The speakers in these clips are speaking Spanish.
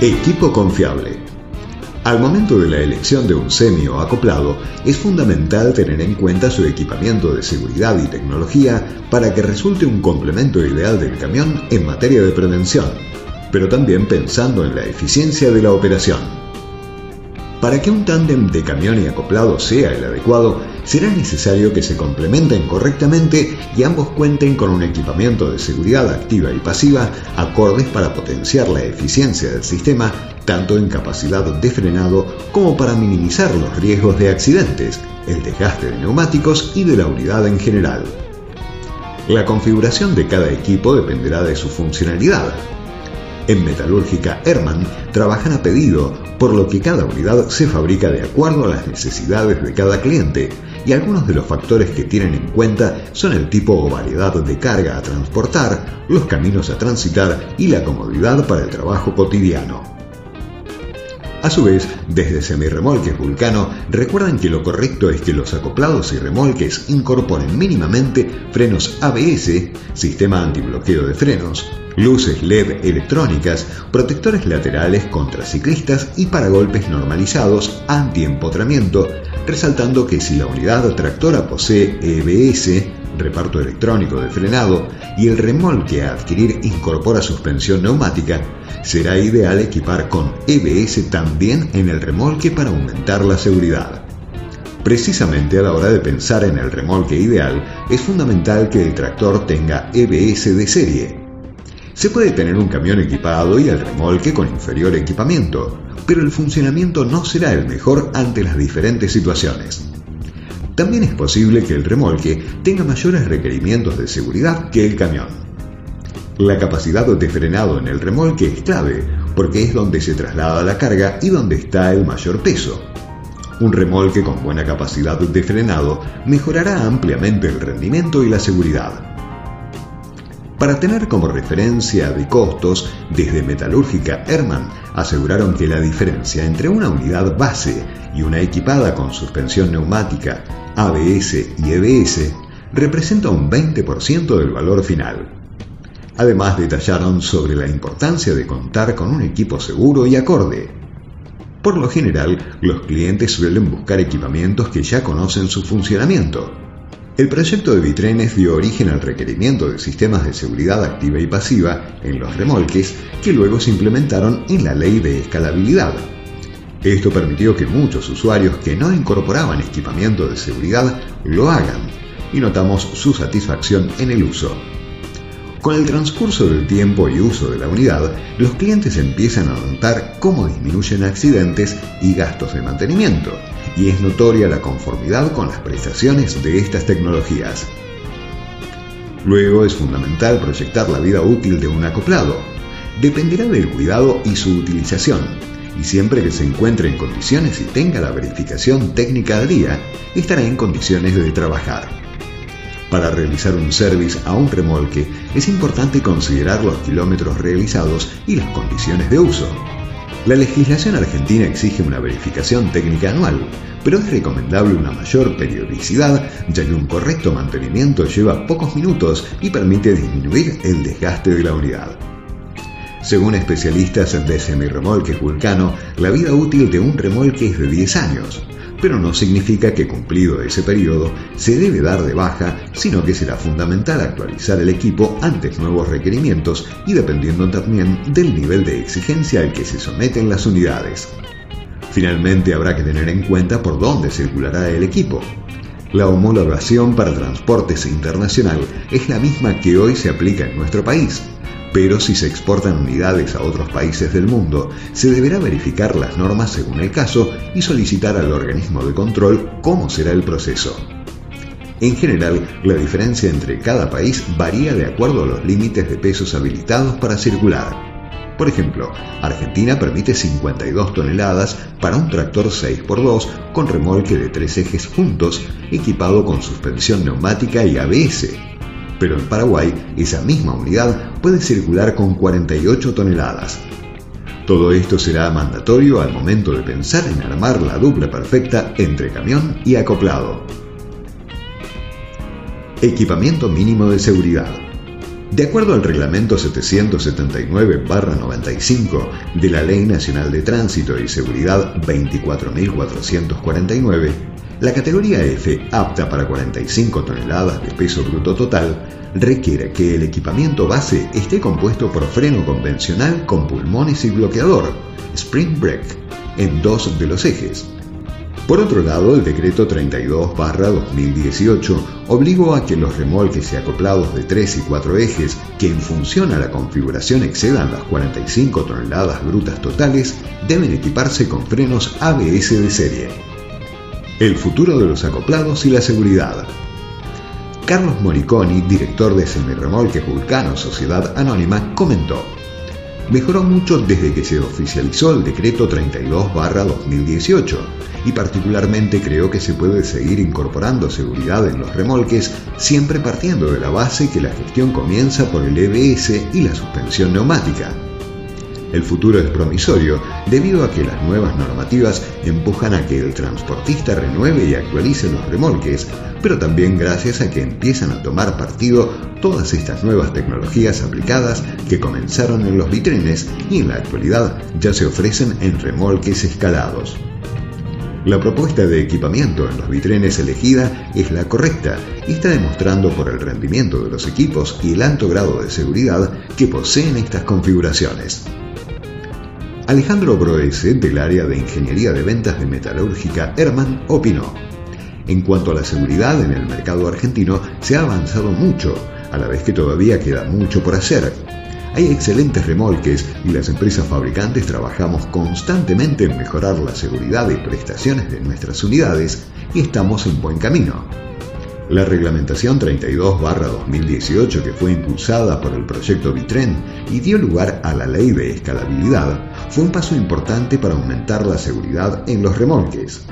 Equipo confiable. Al momento de la elección de un semi o acoplado, es fundamental tener en cuenta su equipamiento de seguridad y tecnología para que resulte un complemento ideal del camión en materia de prevención, pero también pensando en la eficiencia de la operación. Para que un tándem de camión y acoplado sea el adecuado, será necesario que se complementen correctamente y ambos cuenten con un equipamiento de seguridad activa y pasiva acordes para potenciar la eficiencia del sistema tanto en capacidad de frenado como para minimizar los riesgos de accidentes, el desgaste de neumáticos y de la unidad en general. La configuración de cada equipo dependerá de su funcionalidad, en Metalúrgica Herman trabajan a pedido, por lo que cada unidad se fabrica de acuerdo a las necesidades de cada cliente, y algunos de los factores que tienen en cuenta son el tipo o variedad de carga a transportar, los caminos a transitar y la comodidad para el trabajo cotidiano. A su vez, desde Semirremolques Vulcano recuerdan que lo correcto es que los acoplados y remolques incorporen mínimamente frenos ABS, sistema antibloqueo de frenos, luces LED electrónicas, protectores laterales contra ciclistas y para golpes normalizados anti-empotramiento, resaltando que si la unidad tractora posee EBS, reparto electrónico de frenado, y el remolque a adquirir incorpora suspensión neumática, será ideal equipar con EBS también en el remolque para aumentar la seguridad. Precisamente a la hora de pensar en el remolque ideal, es fundamental que el tractor tenga EBS de serie, se puede tener un camión equipado y el remolque con inferior equipamiento, pero el funcionamiento no será el mejor ante las diferentes situaciones. También es posible que el remolque tenga mayores requerimientos de seguridad que el camión. La capacidad de frenado en el remolque es clave, porque es donde se traslada la carga y donde está el mayor peso. Un remolque con buena capacidad de frenado mejorará ampliamente el rendimiento y la seguridad. Para tener como referencia de costos, desde Metalúrgica Herman aseguraron que la diferencia entre una unidad base y una equipada con suspensión neumática, ABS y EBS representa un 20% del valor final. Además detallaron sobre la importancia de contar con un equipo seguro y acorde. Por lo general, los clientes suelen buscar equipamientos que ya conocen su funcionamiento, el proyecto de Vitrenes dio origen al requerimiento de sistemas de seguridad activa y pasiva en los remolques que luego se implementaron en la ley de escalabilidad. Esto permitió que muchos usuarios que no incorporaban equipamiento de seguridad lo hagan y notamos su satisfacción en el uso. Con el transcurso del tiempo y uso de la unidad, los clientes empiezan a notar cómo disminuyen accidentes y gastos de mantenimiento, y es notoria la conformidad con las prestaciones de estas tecnologías. Luego es fundamental proyectar la vida útil de un acoplado. Dependerá del cuidado y su utilización, y siempre que se encuentre en condiciones y tenga la verificación técnica al día, estará en condiciones de trabajar. Para realizar un service a un remolque es importante considerar los kilómetros realizados y las condiciones de uso. La legislación argentina exige una verificación técnica anual, pero es recomendable una mayor periodicidad, ya que un correcto mantenimiento lleva pocos minutos y permite disminuir el desgaste de la unidad. Según especialistas de semirremolques Vulcano, la vida útil de un remolque es de 10 años, pero no significa que cumplido ese periodo se debe dar de baja, sino que será fundamental actualizar el equipo ante nuevos requerimientos y dependiendo también del nivel de exigencia al que se someten las unidades. Finalmente habrá que tener en cuenta por dónde circulará el equipo. La homologación para transportes internacional es la misma que hoy se aplica en nuestro país, pero si se exportan unidades a otros países del mundo, se deberá verificar las normas según el caso y solicitar al organismo de control cómo será el proceso. En general, la diferencia entre cada país varía de acuerdo a los límites de pesos habilitados para circular. Por ejemplo, Argentina permite 52 toneladas para un tractor 6x2 con remolque de tres ejes juntos, equipado con suspensión neumática y ABS, pero en Paraguay esa misma unidad puede circular con 48 toneladas. Todo esto será mandatorio al momento de pensar en armar la dupla perfecta entre camión y acoplado. Equipamiento mínimo de seguridad. De acuerdo al reglamento 779-95 de la Ley Nacional de Tránsito y Seguridad 24.449, la categoría F, apta para 45 toneladas de peso bruto total, requiere que el equipamiento base esté compuesto por freno convencional con pulmones y bloqueador, Spring Brake, en dos de los ejes, por otro lado, el decreto 32-2018 obligó a que los remolques y acoplados de 3 y 4 ejes que en función a la configuración excedan las 45 toneladas brutas totales deben equiparse con frenos ABS de serie. El futuro de los acoplados y la seguridad. Carlos Moriconi, director de Semirremolques Vulcano Sociedad Anónima, comentó mejoró mucho desde que se oficializó el decreto 32-2018 y particularmente creo que se puede seguir incorporando seguridad en los remolques siempre partiendo de la base que la gestión comienza por el EBS y la suspensión neumática. El futuro es promisorio debido a que las nuevas normativas empujan a que el transportista renueve y actualice los remolques, pero también gracias a que empiezan a tomar partido todas estas nuevas tecnologías aplicadas que comenzaron en los vitrines y en la actualidad ya se ofrecen en remolques escalados. La propuesta de equipamiento en los vitrenes elegida es la correcta y está demostrando por el rendimiento de los equipos y el alto grado de seguridad que poseen estas configuraciones. Alejandro Broese, del área de Ingeniería de Ventas de Metalúrgica Herman, opinó. En cuanto a la seguridad en el mercado argentino, se ha avanzado mucho, a la vez que todavía queda mucho por hacer. Hay excelentes remolques y las empresas fabricantes trabajamos constantemente en mejorar la seguridad y prestaciones de nuestras unidades y estamos en buen camino. La reglamentación 32-2018 que fue impulsada por el proyecto Vitren y dio lugar a la ley de escalabilidad fue un paso importante para aumentar la seguridad en los remolques.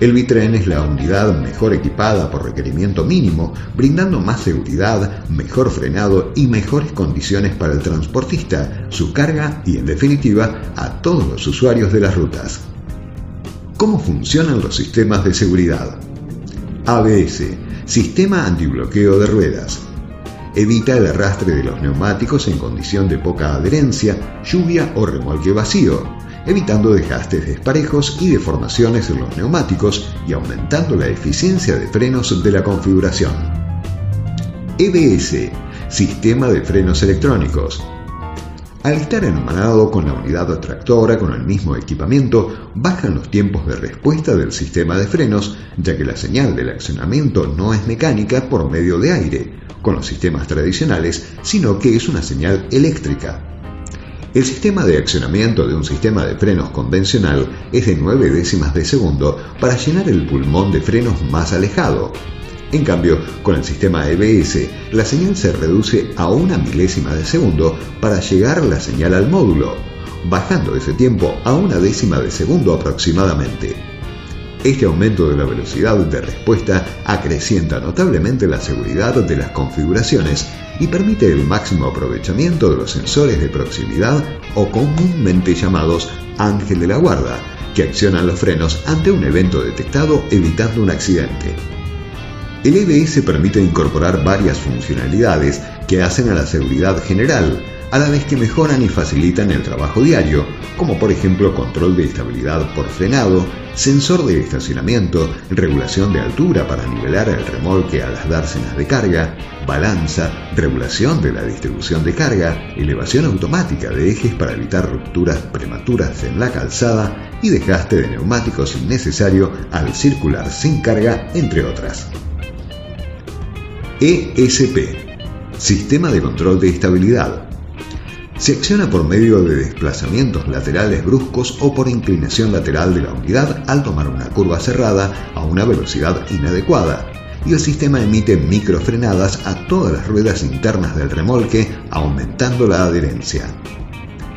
El Bitren es la unidad mejor equipada por requerimiento mínimo, brindando más seguridad, mejor frenado y mejores condiciones para el transportista, su carga y, en definitiva, a todos los usuarios de las rutas. ¿Cómo funcionan los sistemas de seguridad? ABS, Sistema Antibloqueo de Ruedas. Evita el arrastre de los neumáticos en condición de poca adherencia, lluvia o remolque vacío evitando desgastes desparejos y deformaciones en los neumáticos y aumentando la eficiencia de frenos de la configuración. EBS, Sistema de Frenos Electrónicos. Al estar hermanado con la unidad tractora con el mismo equipamiento, bajan los tiempos de respuesta del sistema de frenos, ya que la señal del accionamiento no es mecánica por medio de aire, con los sistemas tradicionales, sino que es una señal eléctrica. El sistema de accionamiento de un sistema de frenos convencional es de 9 décimas de segundo para llenar el pulmón de frenos más alejado. En cambio, con el sistema EBS, la señal se reduce a una milésima de segundo para llegar la señal al módulo, bajando ese tiempo a una décima de segundo aproximadamente. Este aumento de la velocidad de respuesta acrecienta notablemente la seguridad de las configuraciones y permite el máximo aprovechamiento de los sensores de proximidad o comúnmente llamados ángel de la guarda, que accionan los frenos ante un evento detectado evitando un accidente. El EBS permite incorporar varias funcionalidades que hacen a la seguridad general, a la vez que mejoran y facilitan el trabajo diario, como por ejemplo control de estabilidad por frenado, sensor de estacionamiento, regulación de altura para nivelar el remolque a las dársenas de carga, balanza, regulación de la distribución de carga, elevación automática de ejes para evitar rupturas prematuras en la calzada y desgaste de neumáticos innecesario al circular sin carga, entre otras. ESP Sistema de Control de Estabilidad se acciona por medio de desplazamientos laterales bruscos o por inclinación lateral de la unidad al tomar una curva cerrada a una velocidad inadecuada, y el sistema emite microfrenadas a todas las ruedas internas del remolque, aumentando la adherencia.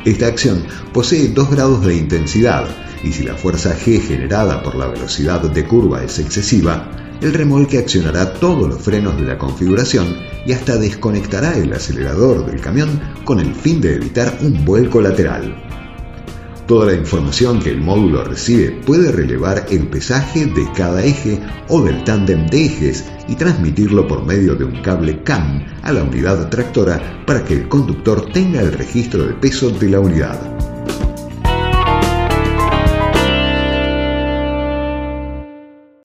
Esta acción posee dos grados de intensidad, y si la fuerza G generada por la velocidad de curva es excesiva, el remolque accionará todos los frenos de la configuración y hasta desconectará el acelerador del camión con el fin de evitar un vuelco lateral. Toda la información que el módulo recibe puede relevar el pesaje de cada eje o del tándem de ejes y transmitirlo por medio de un cable CAM a la unidad tractora para que el conductor tenga el registro de peso de la unidad.